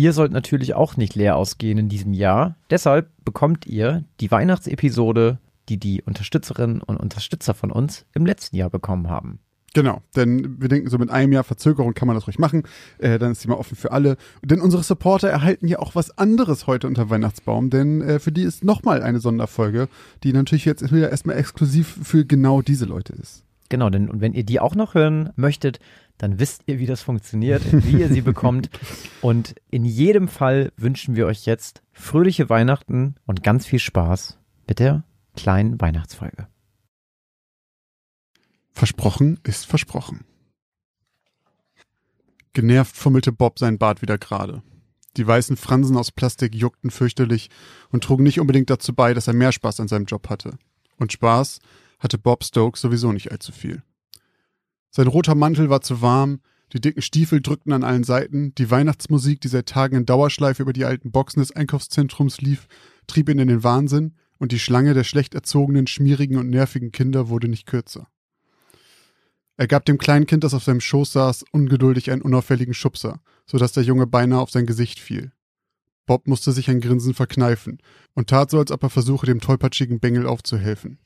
Ihr sollt natürlich auch nicht leer ausgehen in diesem Jahr. Deshalb bekommt ihr die Weihnachtsepisode, die die Unterstützerinnen und Unterstützer von uns im letzten Jahr bekommen haben. Genau, denn wir denken, so mit einem Jahr Verzögerung kann man das ruhig machen. Äh, dann ist die mal offen für alle. Denn unsere Supporter erhalten ja auch was anderes heute unter Weihnachtsbaum, denn äh, für die ist nochmal eine Sonderfolge, die natürlich jetzt wieder erstmal exklusiv für genau diese Leute ist. Genau, denn und wenn ihr die auch noch hören möchtet, dann wisst ihr, wie das funktioniert, wie ihr sie bekommt. Und in jedem Fall wünschen wir euch jetzt fröhliche Weihnachten und ganz viel Spaß mit der kleinen Weihnachtsfolge. Versprochen ist versprochen. Genervt fummelte Bob sein Bart wieder gerade. Die weißen Fransen aus Plastik juckten fürchterlich und trugen nicht unbedingt dazu bei, dass er mehr Spaß an seinem Job hatte. Und Spaß hatte Bob Stokes sowieso nicht allzu viel. Sein roter Mantel war zu warm, die dicken Stiefel drückten an allen Seiten, die Weihnachtsmusik, die seit Tagen in Dauerschleife über die alten Boxen des Einkaufszentrums lief, trieb ihn in den Wahnsinn, und die Schlange der schlecht erzogenen, schmierigen und nervigen Kinder wurde nicht kürzer. Er gab dem kleinen Kind, das auf seinem Schoß saß, ungeduldig einen unauffälligen Schubser, so dass der Junge beinahe auf sein Gesicht fiel. Bob musste sich ein Grinsen verkneifen und tat so, als ob er versuche, dem tollpatschigen Bengel aufzuhelfen.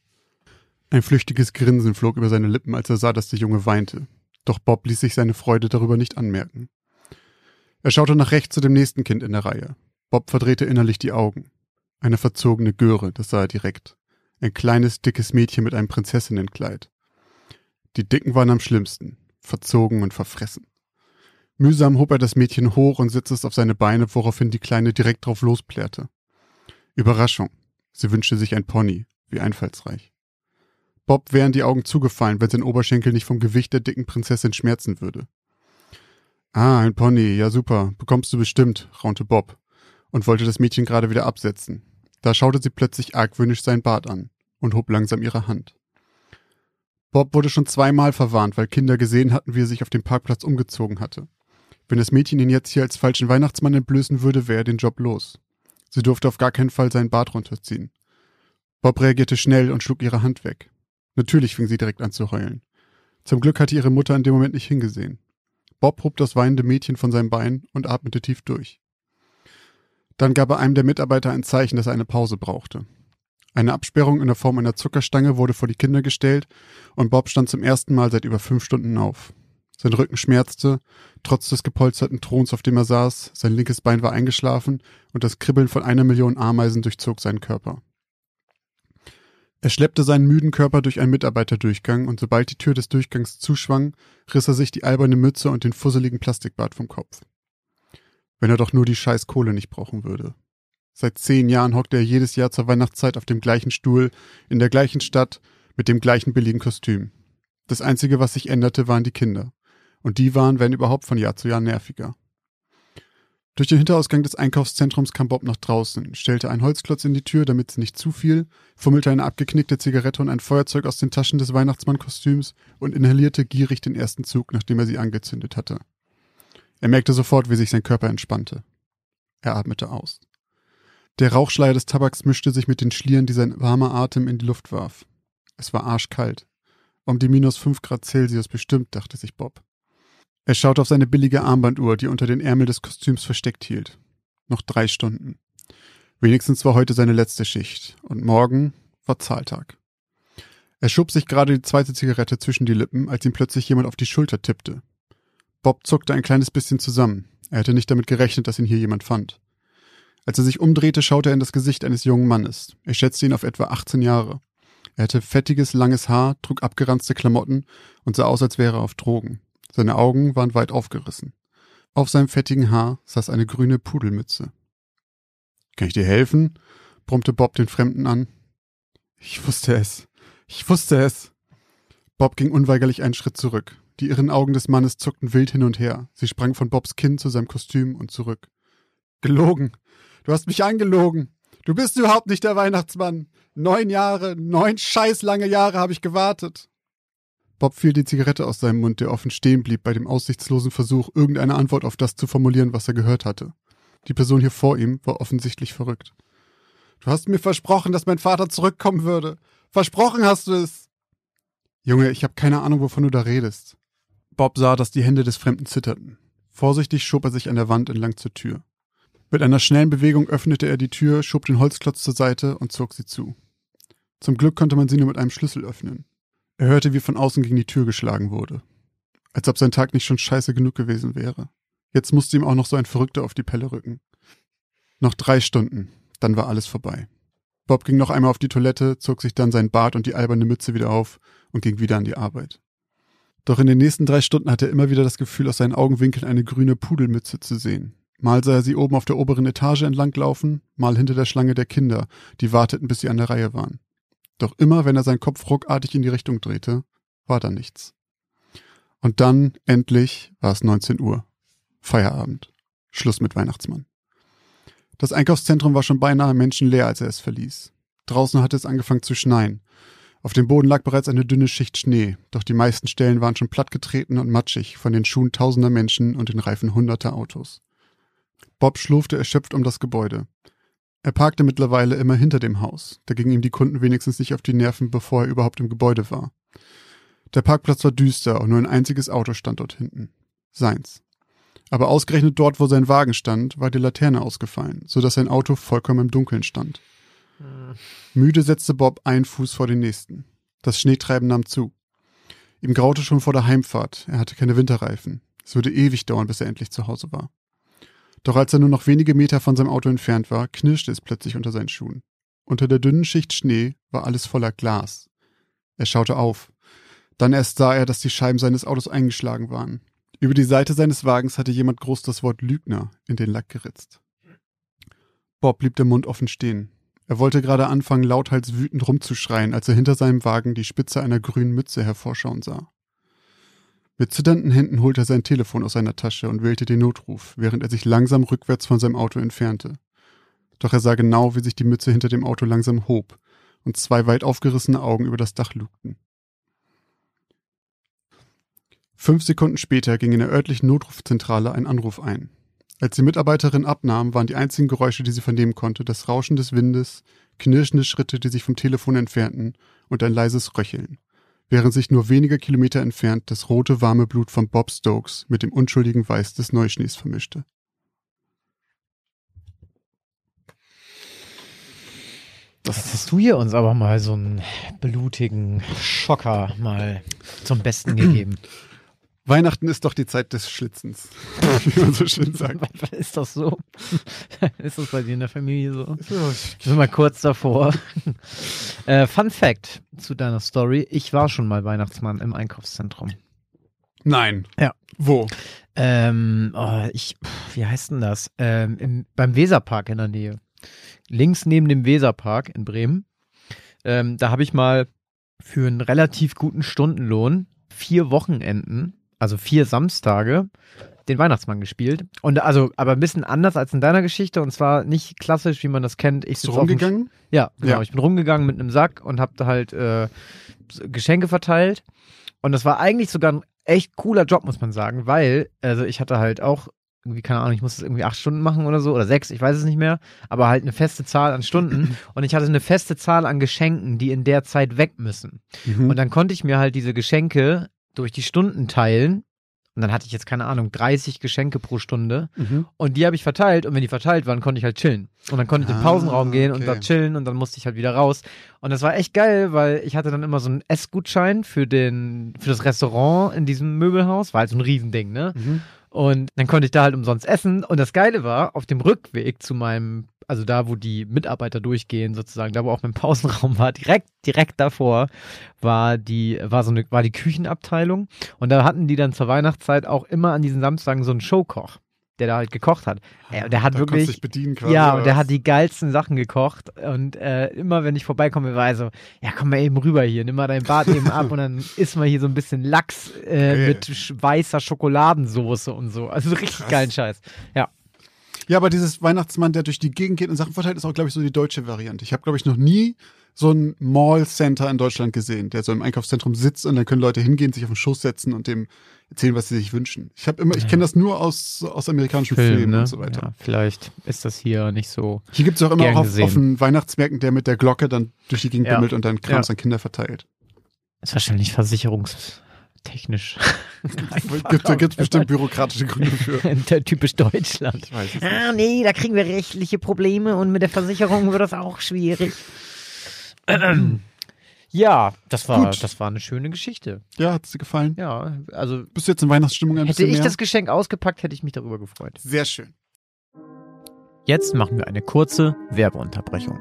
Ein flüchtiges Grinsen flog über seine Lippen, als er sah, dass der Junge weinte. Doch Bob ließ sich seine Freude darüber nicht anmerken. Er schaute nach rechts zu dem nächsten Kind in der Reihe. Bob verdrehte innerlich die Augen. Eine verzogene Göre, das sah er direkt. Ein kleines, dickes Mädchen mit einem Prinzessinnenkleid. Die Dicken waren am schlimmsten, verzogen und verfressen. Mühsam hob er das Mädchen hoch und setzte es auf seine Beine, woraufhin die Kleine direkt drauf losplärrte. Überraschung. Sie wünschte sich ein Pony. Wie einfallsreich. Bob wären die Augen zugefallen, wenn sein Oberschenkel nicht vom Gewicht der dicken Prinzessin schmerzen würde. Ah, ein Pony, ja super, bekommst du bestimmt, raunte Bob und wollte das Mädchen gerade wieder absetzen. Da schaute sie plötzlich argwöhnisch sein Bart an und hob langsam ihre Hand. Bob wurde schon zweimal verwarnt, weil Kinder gesehen hatten, wie er sich auf dem Parkplatz umgezogen hatte. Wenn das Mädchen ihn jetzt hier als falschen Weihnachtsmann entblößen würde, wäre er den Job los. Sie durfte auf gar keinen Fall seinen Bart runterziehen. Bob reagierte schnell und schlug ihre Hand weg. Natürlich fing sie direkt an zu heulen. Zum Glück hatte ihre Mutter in dem Moment nicht hingesehen. Bob hob das weinende Mädchen von seinem Bein und atmete tief durch. Dann gab er einem der Mitarbeiter ein Zeichen, dass er eine Pause brauchte. Eine Absperrung in der Form einer Zuckerstange wurde vor die Kinder gestellt und Bob stand zum ersten Mal seit über fünf Stunden auf. Sein Rücken schmerzte, trotz des gepolsterten Throns, auf dem er saß, sein linkes Bein war eingeschlafen und das Kribbeln von einer Million Ameisen durchzog seinen Körper. Er schleppte seinen müden Körper durch einen Mitarbeiterdurchgang und sobald die Tür des Durchgangs zuschwang, riss er sich die alberne Mütze und den fusseligen Plastikbart vom Kopf. Wenn er doch nur die scheiß Kohle nicht brauchen würde. Seit zehn Jahren hockte er jedes Jahr zur Weihnachtszeit auf dem gleichen Stuhl, in der gleichen Stadt, mit dem gleichen billigen Kostüm. Das Einzige, was sich änderte, waren die Kinder. Und die waren, wenn überhaupt, von Jahr zu Jahr nerviger. Durch den Hinterausgang des Einkaufszentrums kam Bob nach draußen, stellte einen Holzklotz in die Tür, damit es nicht zu fiel, fummelte eine abgeknickte Zigarette und ein Feuerzeug aus den Taschen des Weihnachtsmannkostüms und inhalierte gierig den ersten Zug, nachdem er sie angezündet hatte. Er merkte sofort, wie sich sein Körper entspannte. Er atmete aus. Der Rauchschleier des Tabaks mischte sich mit den Schlieren, die sein warmer Atem in die Luft warf. Es war arschkalt. Um die minus fünf Grad Celsius bestimmt, dachte sich Bob. Er schaute auf seine billige Armbanduhr, die unter den Ärmel des Kostüms versteckt hielt. Noch drei Stunden. Wenigstens war heute seine letzte Schicht. Und morgen war Zahltag. Er schob sich gerade die zweite Zigarette zwischen die Lippen, als ihm plötzlich jemand auf die Schulter tippte. Bob zuckte ein kleines bisschen zusammen. Er hätte nicht damit gerechnet, dass ihn hier jemand fand. Als er sich umdrehte, schaute er in das Gesicht eines jungen Mannes. Er schätzte ihn auf etwa 18 Jahre. Er hatte fettiges, langes Haar, trug abgeranzte Klamotten und sah aus, als wäre er auf Drogen. Seine Augen waren weit aufgerissen. Auf seinem fettigen Haar saß eine grüne Pudelmütze. Kann ich dir helfen? brummte Bob den Fremden an. Ich wusste es. Ich wusste es. Bob ging unweigerlich einen Schritt zurück. Die irren Augen des Mannes zuckten wild hin und her. Sie sprang von Bobs Kinn zu seinem Kostüm und zurück. Gelogen. Du hast mich angelogen. Du bist überhaupt nicht der Weihnachtsmann. Neun Jahre, neun scheiß lange Jahre habe ich gewartet. Bob fiel die Zigarette aus seinem Mund, der offen stehen blieb bei dem aussichtslosen Versuch, irgendeine Antwort auf das zu formulieren, was er gehört hatte. Die Person hier vor ihm war offensichtlich verrückt. Du hast mir versprochen, dass mein Vater zurückkommen würde. Versprochen hast du es. Junge, ich habe keine Ahnung, wovon du da redest. Bob sah, dass die Hände des Fremden zitterten. Vorsichtig schob er sich an der Wand entlang zur Tür. Mit einer schnellen Bewegung öffnete er die Tür, schob den Holzklotz zur Seite und zog sie zu. Zum Glück konnte man sie nur mit einem Schlüssel öffnen. Er hörte, wie von außen gegen die Tür geschlagen wurde. Als ob sein Tag nicht schon scheiße genug gewesen wäre. Jetzt musste ihm auch noch so ein Verrückter auf die Pelle rücken. Noch drei Stunden, dann war alles vorbei. Bob ging noch einmal auf die Toilette, zog sich dann sein Bart und die alberne Mütze wieder auf und ging wieder an die Arbeit. Doch in den nächsten drei Stunden hatte er immer wieder das Gefühl, aus seinen Augenwinkeln eine grüne Pudelmütze zu sehen. Mal sah er sie oben auf der oberen Etage entlanglaufen, mal hinter der Schlange der Kinder, die warteten, bis sie an der Reihe waren. Doch immer, wenn er seinen Kopf ruckartig in die Richtung drehte, war da nichts. Und dann, endlich, war es 19 Uhr. Feierabend. Schluss mit Weihnachtsmann. Das Einkaufszentrum war schon beinahe menschenleer, als er es verließ. Draußen hatte es angefangen zu schneien. Auf dem Boden lag bereits eine dünne Schicht Schnee, doch die meisten Stellen waren schon plattgetreten und matschig von den Schuhen tausender Menschen und den Reifen hunderter Autos. Bob schlurfte erschöpft um das Gebäude. Er parkte mittlerweile immer hinter dem Haus, da gingen ihm die Kunden wenigstens nicht auf die Nerven, bevor er überhaupt im Gebäude war. Der Parkplatz war düster und nur ein einziges Auto stand dort hinten. Seins. Aber ausgerechnet dort, wo sein Wagen stand, war die Laterne ausgefallen, so dass sein Auto vollkommen im Dunkeln stand. Hm. Müde setzte Bob einen Fuß vor den nächsten. Das Schneetreiben nahm zu. Ihm graute schon vor der Heimfahrt. Er hatte keine Winterreifen. Es würde ewig dauern, bis er endlich zu Hause war. Doch als er nur noch wenige Meter von seinem Auto entfernt war, knirschte es plötzlich unter seinen Schuhen. Unter der dünnen Schicht Schnee war alles voller Glas. Er schaute auf. Dann erst sah er, dass die Scheiben seines Autos eingeschlagen waren. Über die Seite seines Wagens hatte jemand groß das Wort Lügner in den Lack geritzt. Bob blieb der Mund offen stehen. Er wollte gerade anfangen, lauthals wütend rumzuschreien, als er hinter seinem Wagen die Spitze einer grünen Mütze hervorschauen sah. Mit zitternden Händen holte er sein Telefon aus seiner Tasche und wählte den Notruf, während er sich langsam rückwärts von seinem Auto entfernte. Doch er sah genau, wie sich die Mütze hinter dem Auto langsam hob und zwei weit aufgerissene Augen über das Dach lugten. Fünf Sekunden später ging in der örtlichen Notrufzentrale ein Anruf ein. Als die Mitarbeiterin abnahm, waren die einzigen Geräusche, die sie vernehmen konnte, das Rauschen des Windes, knirschende Schritte, die sich vom Telefon entfernten, und ein leises Röcheln, während sich nur wenige Kilometer entfernt das rote, warme Blut von Bob Stokes mit dem unschuldigen Weiß des Neuschnees vermischte. Das Jetzt hast du hier uns aber mal so einen blutigen Schocker mal zum Besten gegeben. Weihnachten ist doch die Zeit des Schlitzens, wie man so schön sagt. ist das so? ist das bei dir in der Familie so? Ich bin mal kurz davor. äh, Fun Fact zu deiner Story. Ich war schon mal Weihnachtsmann im Einkaufszentrum. Nein. Ja. Wo? Ähm, oh, ich, wie heißt denn das? Ähm, im, beim Weserpark in der Nähe. Links neben dem Weserpark in Bremen. Ähm, da habe ich mal für einen relativ guten Stundenlohn vier Wochenenden also vier Samstage, den Weihnachtsmann gespielt. Und also, aber ein bisschen anders als in deiner Geschichte und zwar nicht klassisch, wie man das kennt. Ich du rumgegangen? ja, genau. Ja. Ich bin rumgegangen mit einem Sack und hab da halt äh, Geschenke verteilt. Und das war eigentlich sogar ein echt cooler Job, muss man sagen, weil, also ich hatte halt auch irgendwie, keine Ahnung, ich musste es irgendwie acht Stunden machen oder so oder sechs, ich weiß es nicht mehr, aber halt eine feste Zahl an Stunden und ich hatte eine feste Zahl an Geschenken, die in der Zeit weg müssen. Mhm. Und dann konnte ich mir halt diese Geschenke durch die Stunden teilen. Und dann hatte ich jetzt, keine Ahnung, 30 Geschenke pro Stunde. Mhm. Und die habe ich verteilt. Und wenn die verteilt waren, konnte ich halt chillen. Und dann konnte ich ah, in den Pausenraum gehen okay. und da chillen. Und dann musste ich halt wieder raus. Und das war echt geil, weil ich hatte dann immer so einen Essgutschein für, den, für das Restaurant in diesem Möbelhaus. War halt so ein Riesending, ne? Mhm. Und dann konnte ich da halt umsonst essen. Und das Geile war, auf dem Rückweg zu meinem also da, wo die Mitarbeiter durchgehen, sozusagen, da wo auch mein Pausenraum war, direkt, direkt davor war die, war so eine, war die Küchenabteilung. Und da hatten die dann zur Weihnachtszeit auch immer an diesen Samstagen so einen Showkoch der da halt gekocht hat. Äh, der hat da wirklich, dich bedienen quasi, ja, und der hat die geilsten Sachen gekocht und äh, immer wenn ich vorbeikomme, war er so, ja, komm mal eben rüber hier, nimm mal dein Bart eben ab und dann isst mal hier so ein bisschen Lachs äh, mit weißer Schokoladensoße und so. Also richtig Krass. geilen Scheiß. Ja. Ja, aber dieses Weihnachtsmann, der durch die Gegend geht und Sachen verteilt, ist auch, glaube ich, so die deutsche Variante. Ich habe, glaube ich, noch nie so ein Mall-Center in Deutschland gesehen, der so im Einkaufszentrum sitzt und dann können Leute hingehen, sich auf den Schoß setzen und dem erzählen, was sie sich wünschen. Ich habe immer, ich kenne das nur aus, aus amerikanischen Film, Filmen ne? und so weiter. Ja, vielleicht ist das hier nicht so. Hier gibt es auch immer auch auf, auf den Weihnachtsmärkten, der mit der Glocke dann durch die Gegend ja. bimmelt und dann Krams ja. an Kinder verteilt. Ist wahrscheinlich Versicherungs technisch. Gibt, da gibt es bestimmt bürokratische Gründe für. Typisch Deutschland. Ich weiß es Ah, nee, da kriegen wir rechtliche Probleme und mit der Versicherung wird das auch schwierig. Ja, das war, Gut. das war eine schöne Geschichte. Ja, hat es dir gefallen? Ja, also Bist du jetzt in Weihnachtsstimmung ein hätte bisschen ich mehr? das Geschenk ausgepackt, hätte ich mich darüber gefreut. Sehr schön. Jetzt machen wir eine kurze Werbeunterbrechung.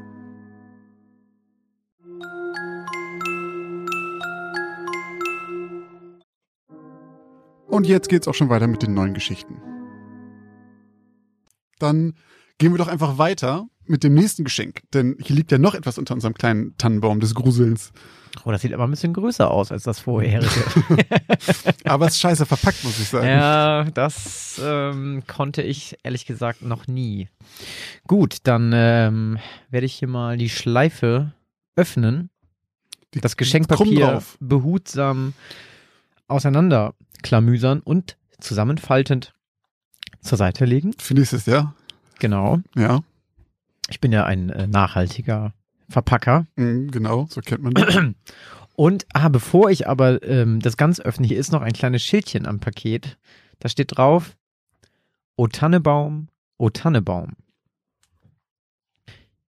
Und jetzt geht's auch schon weiter mit den neuen Geschichten. Dann gehen wir doch einfach weiter mit dem nächsten Geschenk, denn hier liegt ja noch etwas unter unserem kleinen Tannenbaum des Gruselns. Oh, das sieht aber ein bisschen größer aus als das vorherige. Aber es ist scheiße verpackt, muss ich sagen. ja, das ähm, konnte ich ehrlich gesagt noch nie. Gut, dann ähm, werde ich hier mal die Schleife öffnen, Die- das Geschenkpapier behutsam auseinanderklamüsern und zusammenfaltend zur Seite legen. Für nächstes Jahr. Genau. Ja, Ich bin ja ein äh, nachhaltiger Verpacker. mhm, genau, so kennt man das. Und, ah, bevor ich aber ähm, das ganz öffne, hier ist noch ein kleines Schildchen am Paket. Da steht drauf, O Tannebaum, O Tannebaum.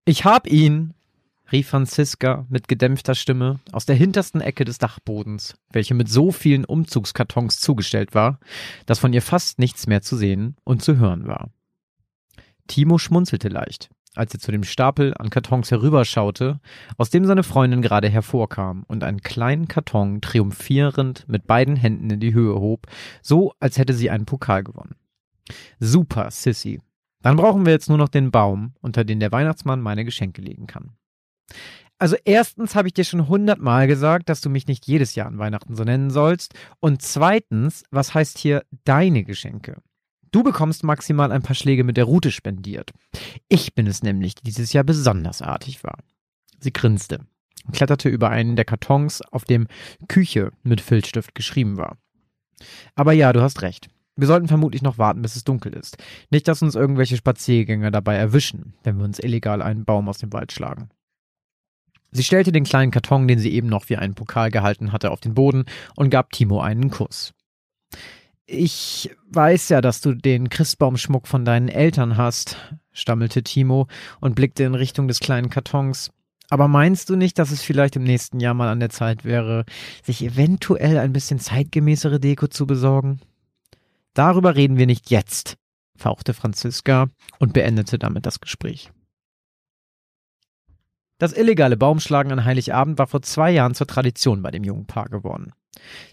Ich hab ihn, rief Franziska mit gedämpfter Stimme aus der hintersten Ecke des Dachbodens, welche mit so vielen Umzugskartons zugestellt war, dass von ihr fast nichts mehr zu sehen und zu hören war. Timo schmunzelte leicht, als er zu dem Stapel an Kartons herüberschaute, aus dem seine Freundin gerade hervorkam und einen kleinen Karton triumphierend mit beiden Händen in die Höhe hob, so als hätte sie einen Pokal gewonnen. Super, Sissy. Dann brauchen wir jetzt nur noch den Baum, unter den der Weihnachtsmann meine Geschenke legen kann. Also erstens habe ich dir schon hundertmal gesagt, dass du mich nicht jedes Jahr an Weihnachten so nennen sollst. Und zweitens, was heißt hier deine Geschenke? Du bekommst maximal ein paar Schläge mit der Rute spendiert. Ich bin es nämlich, die dieses Jahr besonders artig war. Sie grinste und kletterte über einen der Kartons, auf dem Küche mit Filzstift geschrieben war. Aber ja, du hast recht. Wir sollten vermutlich noch warten, bis es dunkel ist. Nicht, dass uns irgendwelche Spaziergänger dabei erwischen, wenn wir uns illegal einen Baum aus dem Wald schlagen. Sie stellte den kleinen Karton, den sie eben noch wie einen Pokal gehalten hatte, auf den Boden und gab Timo einen Kuss. Ich weiß ja, dass du den Christbaumschmuck von deinen Eltern hast, stammelte Timo und blickte in Richtung des kleinen Kartons. Aber meinst du nicht, dass es vielleicht im nächsten Jahr mal an der Zeit wäre, sich eventuell ein bisschen zeitgemäßere Deko zu besorgen? Darüber reden wir nicht jetzt, fauchte Franziska und beendete damit das Gespräch. Das illegale Baumschlagen an Heiligabend war vor zwei Jahren zur Tradition bei dem jungen Paar geworden.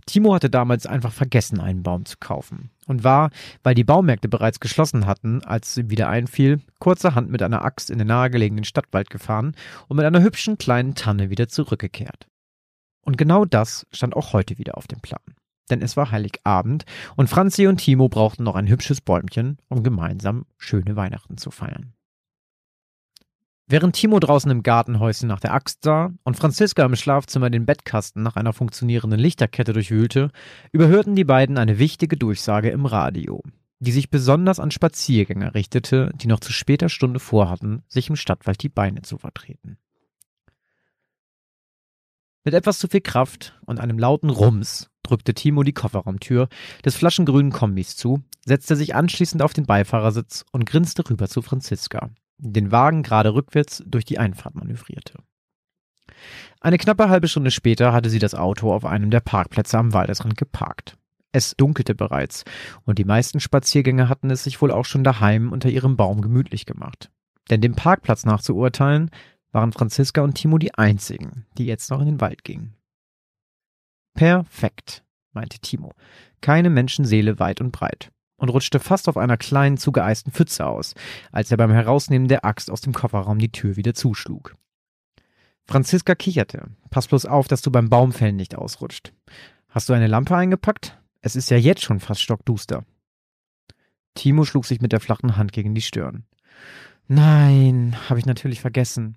Timo hatte damals einfach vergessen, einen Baum zu kaufen und war, weil die Baumärkte bereits geschlossen hatten, als es ihm wieder einfiel, kurzerhand mit einer Axt in den nahegelegenen Stadtwald gefahren und mit einer hübschen kleinen Tanne wieder zurückgekehrt. Und genau das stand auch heute wieder auf dem Plan. Denn es war Heiligabend und Franzi und Timo brauchten noch ein hübsches Bäumchen, um gemeinsam schöne Weihnachten zu feiern. Während Timo draußen im Gartenhäuschen nach der Axt sah und Franziska im Schlafzimmer den Bettkasten nach einer funktionierenden Lichterkette durchwühlte, überhörten die beiden eine wichtige Durchsage im Radio, die sich besonders an Spaziergänger richtete, die noch zu später Stunde vorhatten, sich im Stadtwald die Beine zu vertreten. Mit etwas zu viel Kraft und einem lauten Rums drückte Timo die Kofferraumtür des flaschengrünen Kombis zu, setzte sich anschließend auf den Beifahrersitz und grinste rüber zu Franziska, den Wagen gerade rückwärts durch die Einfahrt manövrierte. Eine knappe halbe Stunde später hatte sie das Auto auf einem der Parkplätze am Waldesrand geparkt. Es dunkelte bereits, und die meisten Spaziergänger hatten es sich wohl auch schon daheim unter ihrem Baum gemütlich gemacht. Denn dem Parkplatz nach zu urteilen, waren Franziska und Timo die einzigen, die jetzt noch in den Wald gingen. Perfekt, meinte Timo. Keine Menschenseele weit und breit. Und rutschte fast auf einer kleinen, zugeeisten Pfütze aus, als er beim Herausnehmen der Axt aus dem Kofferraum die Tür wieder zuschlug. Franziska kicherte. Pass bloß auf, dass du beim Baumfällen nicht ausrutscht. Hast du eine Lampe eingepackt? Es ist ja jetzt schon fast stockduster. Timo schlug sich mit der flachen Hand gegen die Stirn. Nein, habe ich natürlich vergessen.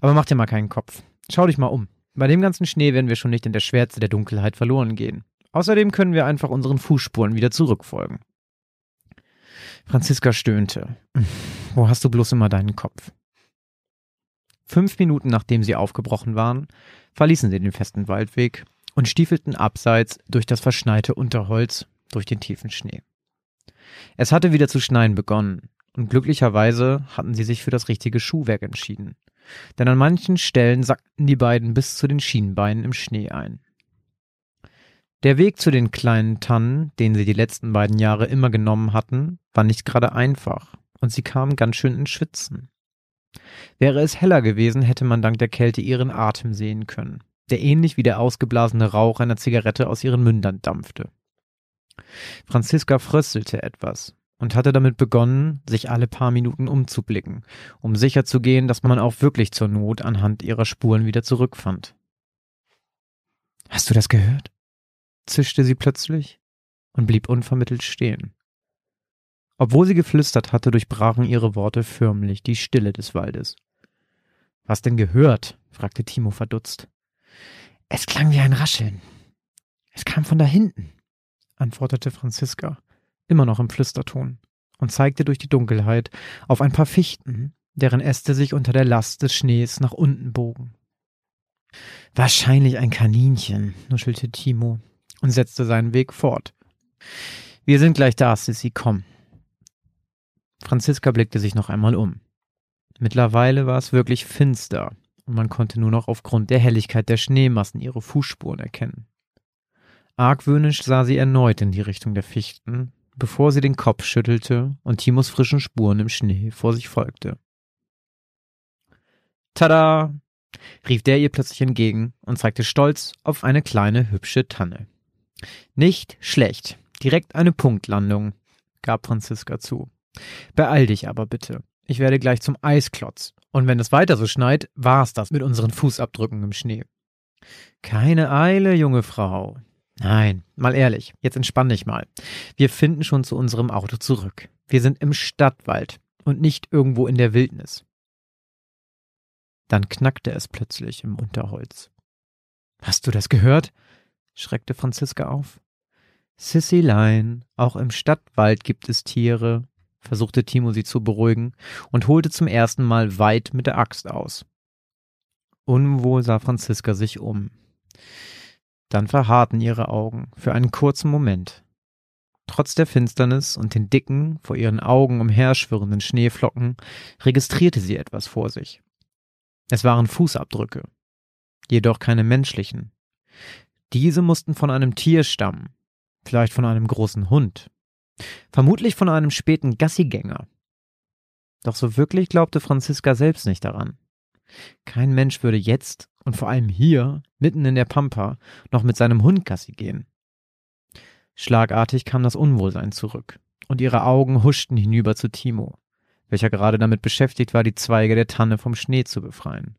Aber mach dir mal keinen Kopf. Schau dich mal um. Bei dem ganzen Schnee werden wir schon nicht in der Schwärze der Dunkelheit verloren gehen. Außerdem können wir einfach unseren Fußspuren wieder zurückfolgen. Franziska stöhnte. Wo hast du bloß immer deinen Kopf? Fünf Minuten nachdem sie aufgebrochen waren, verließen sie den festen Waldweg und stiefelten abseits durch das verschneite Unterholz durch den tiefen Schnee. Es hatte wieder zu schneien begonnen, und glücklicherweise hatten sie sich für das richtige Schuhwerk entschieden, denn an manchen Stellen sackten die beiden bis zu den Schienbeinen im Schnee ein. Der Weg zu den kleinen Tannen, den sie die letzten beiden Jahre immer genommen hatten, war nicht gerade einfach, und sie kamen ganz schön ins Schwitzen. Wäre es heller gewesen, hätte man dank der Kälte ihren Atem sehen können, der ähnlich wie der ausgeblasene Rauch einer Zigarette aus ihren Mündern dampfte. Franziska fröstelte etwas und hatte damit begonnen, sich alle paar Minuten umzublicken, um sicherzugehen, dass man auch wirklich zur Not anhand ihrer Spuren wieder zurückfand. Hast du das gehört? Zischte sie plötzlich und blieb unvermittelt stehen. Obwohl sie geflüstert hatte, durchbrachen ihre Worte förmlich die Stille des Waldes. Was denn gehört? fragte Timo verdutzt. Es klang wie ein Rascheln. Es kam von da hinten, antwortete Franziska, immer noch im Flüsterton, und zeigte durch die Dunkelheit auf ein paar Fichten, deren Äste sich unter der Last des Schnees nach unten bogen. Wahrscheinlich ein Kaninchen, nuschelte Timo und setzte seinen Weg fort. Wir sind gleich da, Sissy, komm. Franziska blickte sich noch einmal um. Mittlerweile war es wirklich finster und man konnte nur noch aufgrund der Helligkeit der Schneemassen ihre Fußspuren erkennen. Argwöhnisch sah sie erneut in die Richtung der Fichten, bevor sie den Kopf schüttelte und Timos frischen Spuren im Schnee vor sich folgte. Tada! rief der ihr plötzlich entgegen und zeigte stolz auf eine kleine hübsche Tanne. Nicht schlecht. Direkt eine Punktlandung, gab Franziska zu. Beeil dich aber bitte. Ich werde gleich zum Eisklotz. Und wenn es weiter so schneit, war's das mit unseren Fußabdrücken im Schnee. Keine Eile, junge Frau. Nein, mal ehrlich, jetzt entspann dich mal. Wir finden schon zu unserem Auto zurück. Wir sind im Stadtwald und nicht irgendwo in der Wildnis. Dann knackte es plötzlich im Unterholz. Hast du das gehört? Schreckte Franziska auf. Sissy-Lein, auch im Stadtwald gibt es Tiere, versuchte Timo sie zu beruhigen und holte zum ersten Mal weit mit der Axt aus. Unwohl sah Franziska sich um. Dann verharrten ihre Augen für einen kurzen Moment. Trotz der Finsternis und den dicken, vor ihren Augen umherschwirrenden Schneeflocken registrierte sie etwas vor sich. Es waren Fußabdrücke, jedoch keine menschlichen. Diese mussten von einem Tier stammen, vielleicht von einem großen Hund, vermutlich von einem späten Gassigänger. Doch so wirklich glaubte Franziska selbst nicht daran. Kein Mensch würde jetzt und vor allem hier, mitten in der Pampa, noch mit seinem Hund Gassi gehen. Schlagartig kam das Unwohlsein zurück, und ihre Augen huschten hinüber zu Timo, welcher gerade damit beschäftigt war, die Zweige der Tanne vom Schnee zu befreien.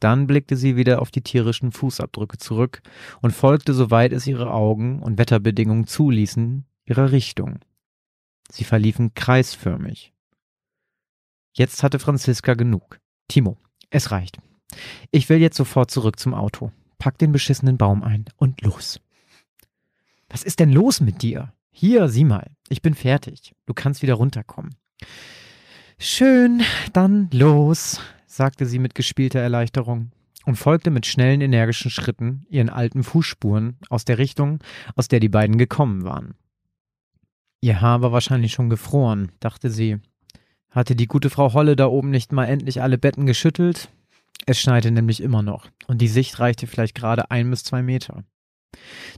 Dann blickte sie wieder auf die tierischen Fußabdrücke zurück und folgte, soweit es ihre Augen und Wetterbedingungen zuließen, ihrer Richtung. Sie verliefen kreisförmig. Jetzt hatte Franziska genug. Timo, es reicht. Ich will jetzt sofort zurück zum Auto. Pack den beschissenen Baum ein und los. Was ist denn los mit dir? Hier, sieh mal. Ich bin fertig. Du kannst wieder runterkommen. Schön, dann los, sagte sie mit gespielter Erleichterung und folgte mit schnellen, energischen Schritten ihren alten Fußspuren aus der Richtung, aus der die beiden gekommen waren. Ihr Haar war wahrscheinlich schon gefroren, dachte sie. Hatte die gute Frau Holle da oben nicht mal endlich alle Betten geschüttelt? Es schneite nämlich immer noch, und die Sicht reichte vielleicht gerade ein bis zwei Meter.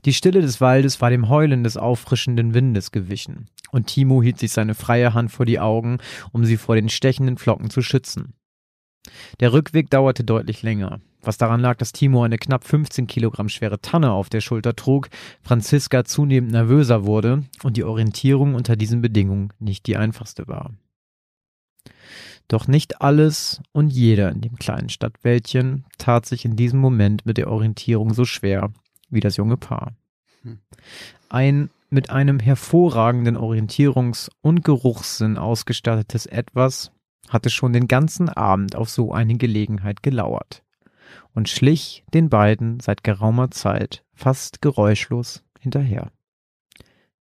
Die Stille des Waldes war dem Heulen des auffrischenden Windes gewichen, und Timo hielt sich seine freie Hand vor die Augen, um sie vor den stechenden Flocken zu schützen. Der Rückweg dauerte deutlich länger, was daran lag, dass Timo eine knapp 15 Kilogramm schwere Tanne auf der Schulter trug, Franziska zunehmend nervöser wurde und die Orientierung unter diesen Bedingungen nicht die einfachste war. Doch nicht alles und jeder in dem kleinen Stadtwäldchen tat sich in diesem Moment mit der Orientierung so schwer wie das junge Paar. Hm. Ein mit einem hervorragenden Orientierungs- und Geruchssinn ausgestattetes Etwas hatte schon den ganzen Abend auf so eine Gelegenheit gelauert und schlich den beiden seit geraumer Zeit fast geräuschlos hinterher.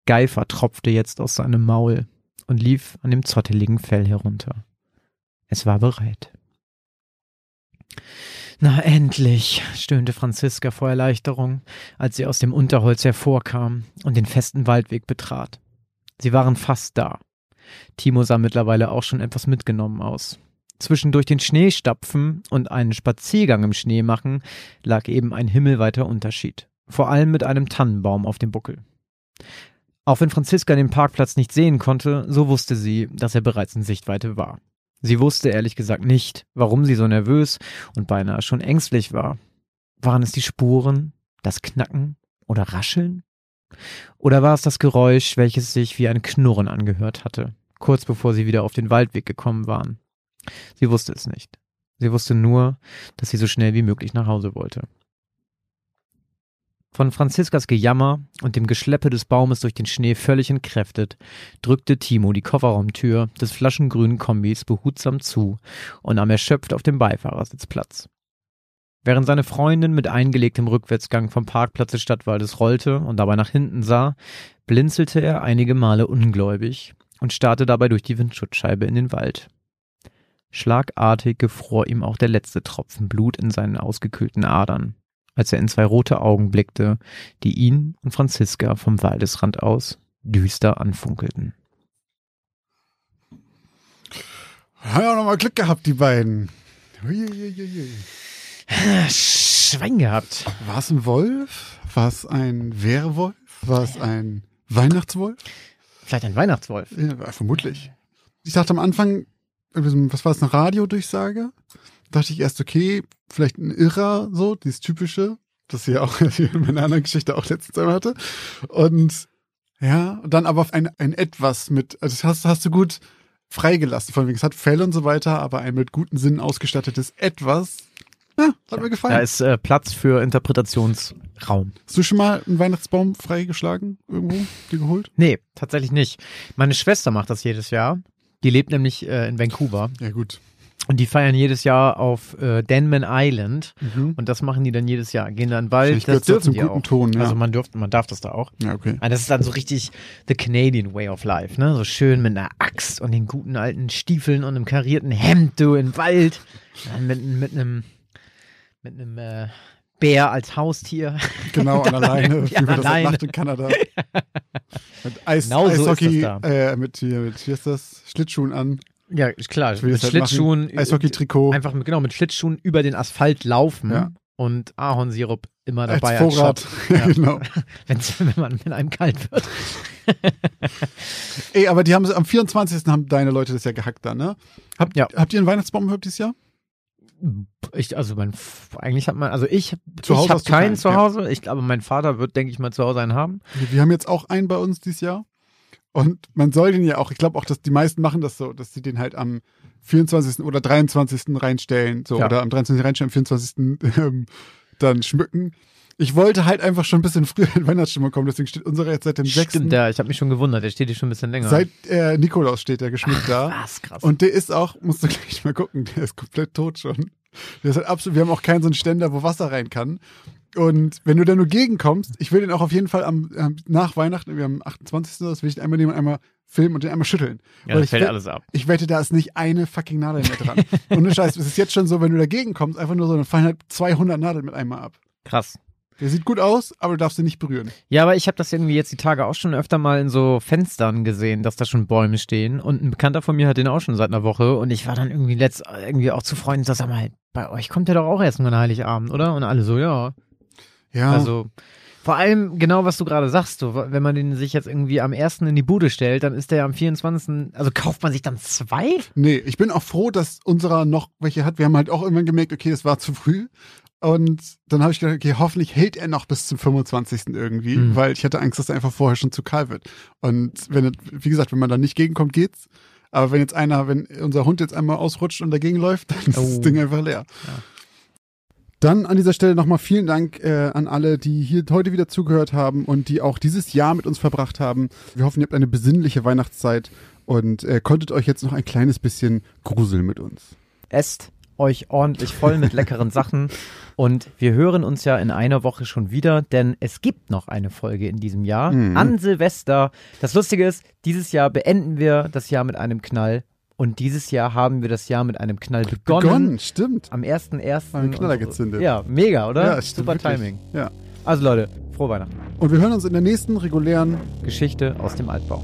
Geifer tropfte jetzt aus seinem Maul und lief an dem zotteligen Fell herunter. Es war bereit. Na endlich, stöhnte Franziska vor Erleichterung, als sie aus dem Unterholz hervorkam und den festen Waldweg betrat. Sie waren fast da. Timo sah mittlerweile auch schon etwas mitgenommen aus. Zwischen durch den Schnee stapfen und einen Spaziergang im Schnee machen lag eben ein himmelweiter Unterschied. Vor allem mit einem Tannenbaum auf dem Buckel. Auch wenn Franziska den Parkplatz nicht sehen konnte, so wusste sie, dass er bereits in Sichtweite war. Sie wusste ehrlich gesagt nicht, warum sie so nervös und beinahe schon ängstlich war. Waren es die Spuren, das Knacken oder Rascheln? Oder war es das Geräusch, welches sich wie ein Knurren angehört hatte, kurz bevor sie wieder auf den Waldweg gekommen waren? Sie wusste es nicht. Sie wusste nur, dass sie so schnell wie möglich nach Hause wollte. Von Franziskas Gejammer und dem Geschleppe des Baumes durch den Schnee völlig entkräftet, drückte Timo die Kofferraumtür des flaschengrünen Kombis behutsam zu und nahm erschöpft auf dem Beifahrersitz Platz. Während seine Freundin mit eingelegtem Rückwärtsgang vom Parkplatz des Stadtwaldes rollte und dabei nach hinten sah, blinzelte er einige Male ungläubig und starrte dabei durch die Windschutzscheibe in den Wald. Schlagartig gefror ihm auch der letzte Tropfen Blut in seinen ausgekühlten Adern, als er in zwei rote Augen blickte, die ihn und Franziska vom Waldesrand aus düster anfunkelten. Haben ja auch nochmal Glück gehabt, die beiden. Huiuiuiui. Schwein gehabt. War es ein Wolf? War es ein Werwolf? War es ein Weihnachtswolf? Vielleicht ein Weihnachtswolf. Ja, vermutlich. Ich dachte am Anfang, was war es, eine Radiodurchsage? Dachte ich erst, okay, vielleicht ein Irrer, so, dieses typische, das ich auch in meiner anderen Geschichte auch letztens einmal hatte. Und ja, und dann aber ein, ein Etwas mit, also das hast, hast du gut freigelassen, von wegen, es hat Fälle und so weiter, aber ein mit guten Sinnen ausgestattetes Etwas, ja, hat mir gefallen. Da ist äh, Platz für Interpretationsraum. Hast du schon mal einen Weihnachtsbaum freigeschlagen irgendwo, dir geholt? Nee, tatsächlich nicht. Meine Schwester macht das jedes Jahr. Die lebt nämlich äh, in Vancouver Ja, gut. und die feiern jedes Jahr auf äh, Denman Island Mhm. und das machen die dann jedes Jahr. Gehen dann in den Wald, das dürfen zum die guten auch. Ton, ja. Also man dürft, man darf das da auch. Ja, okay. Ah, Das ist dann so richtig the Canadian way of life, ne? So schön mit einer Axt und den guten alten Stiefeln und einem karierten Hemd, du, im Wald. Dann mit, mit einem, mit einem äh, Bär als Haustier. Genau, an alleine, wie man das alleine. macht in Kanada. mit Eis, Genau so ist Eishockey, das da. äh, mit, hier, mit, wie ist das, Schlittschuhen an. Ja, klar, mit halt Schlittschuhen. machen. Eishockey-Trikot. Einfach mit, genau, mit Schlittschuhen über den Asphalt laufen Ja. und Ahornsirup immer Als dabei Vorrat. Shot. Ja. genau. Wenn's, wenn man mit einem kalt wird. Ey, aber die haben am 24. haben deine Leute das ja gehackt dann, ne? Habt, Ja. habt ihr einen Weihnachtsbaum überhaupt dieses Jahr? Ich, also mein, eigentlich hat man, also ich, Zu ich habe keinen zu ja. Hause. Ich glaube, mein Vater wird, denke ich mal, zu Hause einen haben. Wir, wir haben jetzt auch einen bei uns dieses Jahr. Und man soll den ja auch, ich glaube auch, dass die meisten machen das so, dass sie den halt am 24. oder 23. reinstellen, so, Ja. oder am 23. reinstellen, am 24. Ähm, dann schmücken. Ich wollte halt einfach schon ein bisschen früher in Weihnachtsstimmung kommen, deswegen steht unsere jetzt seit dem 6. Stimmt, ja, ich habe mich schon gewundert. Der steht hier schon ein bisschen länger. Seit äh, Nikolaus steht der geschmückt da. Was, krass. Und der ist auch, musst du gleich mal gucken, der ist komplett tot schon. Der ist halt absolut, wir haben auch keinen so einen Ständer, wo Wasser rein kann. Und wenn du da nur gegenkommst, ich will den auch auf jeden Fall am, am nach Weihnachten, wir haben am 28. Das will ich den einmal nehmen und einmal filmen und den einmal schütteln. ja, Weil das ich fällt alles ab. Ich wette, da ist nicht eine fucking Nadel mehr dran. Ohne Scheiß, es ist jetzt schon so, wenn du dagegen kommst, einfach nur so, dann fallen halt 200 Nadeln mit einmal ab. Krass. Der sieht gut aus, aber du darfst ihn nicht berühren. Ja, aber ich habe das irgendwie jetzt die Tage auch schon öfter mal in so Fenstern gesehen, dass da schon Bäume stehen. Und ein Bekannter von mir hat den auch schon seit einer Woche. Und ich war dann irgendwie letzt irgendwie auch zu Freunden, so, sag mal, bei euch kommt der doch auch erst nur an Heiligabend, oder? Und alle so, ja. Ja, Also vor allem genau, was du gerade sagst, so, wenn man den sich jetzt irgendwie am ersten in die Bude stellt, dann ist der am 24. Also kauft man sich dann zwei? Nee, ich bin auch froh, dass unserer noch welche hat. Wir haben halt auch irgendwann gemerkt, okay, das war zu früh. Und dann habe ich gedacht, okay, hoffentlich hält er noch bis zum 25. irgendwie, Mhm. weil ich hatte Angst, dass er einfach vorher schon zu kahl wird. Und wenn, wie gesagt, wenn man da nicht gegenkommt, geht's. Aber wenn jetzt einer, wenn unser Hund jetzt einmal ausrutscht und dagegen läuft, dann ist das Oh. Ding einfach leer. Ja. Dann an dieser Stelle nochmal vielen Dank äh, an alle, die hier heute wieder zugehört haben und die auch dieses Jahr mit uns verbracht haben. Wir hoffen, ihr habt eine besinnliche Weihnachtszeit und äh, konntet euch jetzt noch ein kleines bisschen gruseln mit uns. Esst euch ordentlich voll mit leckeren Sachen. Und wir hören uns ja in einer Woche schon wieder, denn es gibt noch eine Folge in diesem Jahr Mhm. an Silvester. Das Lustige ist, dieses Jahr beenden wir das Jahr mit einem Knall Und dieses Jahr haben wir das Jahr mit einem Knall begonnen. Begonnen, stimmt. Am 1.1. Haben einen Knaller gezündet. Ja, mega, oder? Ja, stimmt Super wirklich. Timing. Ja. Also Leute, frohe Weihnachten. Und wir hören uns in der nächsten regulären Geschichte aus dem Altbau.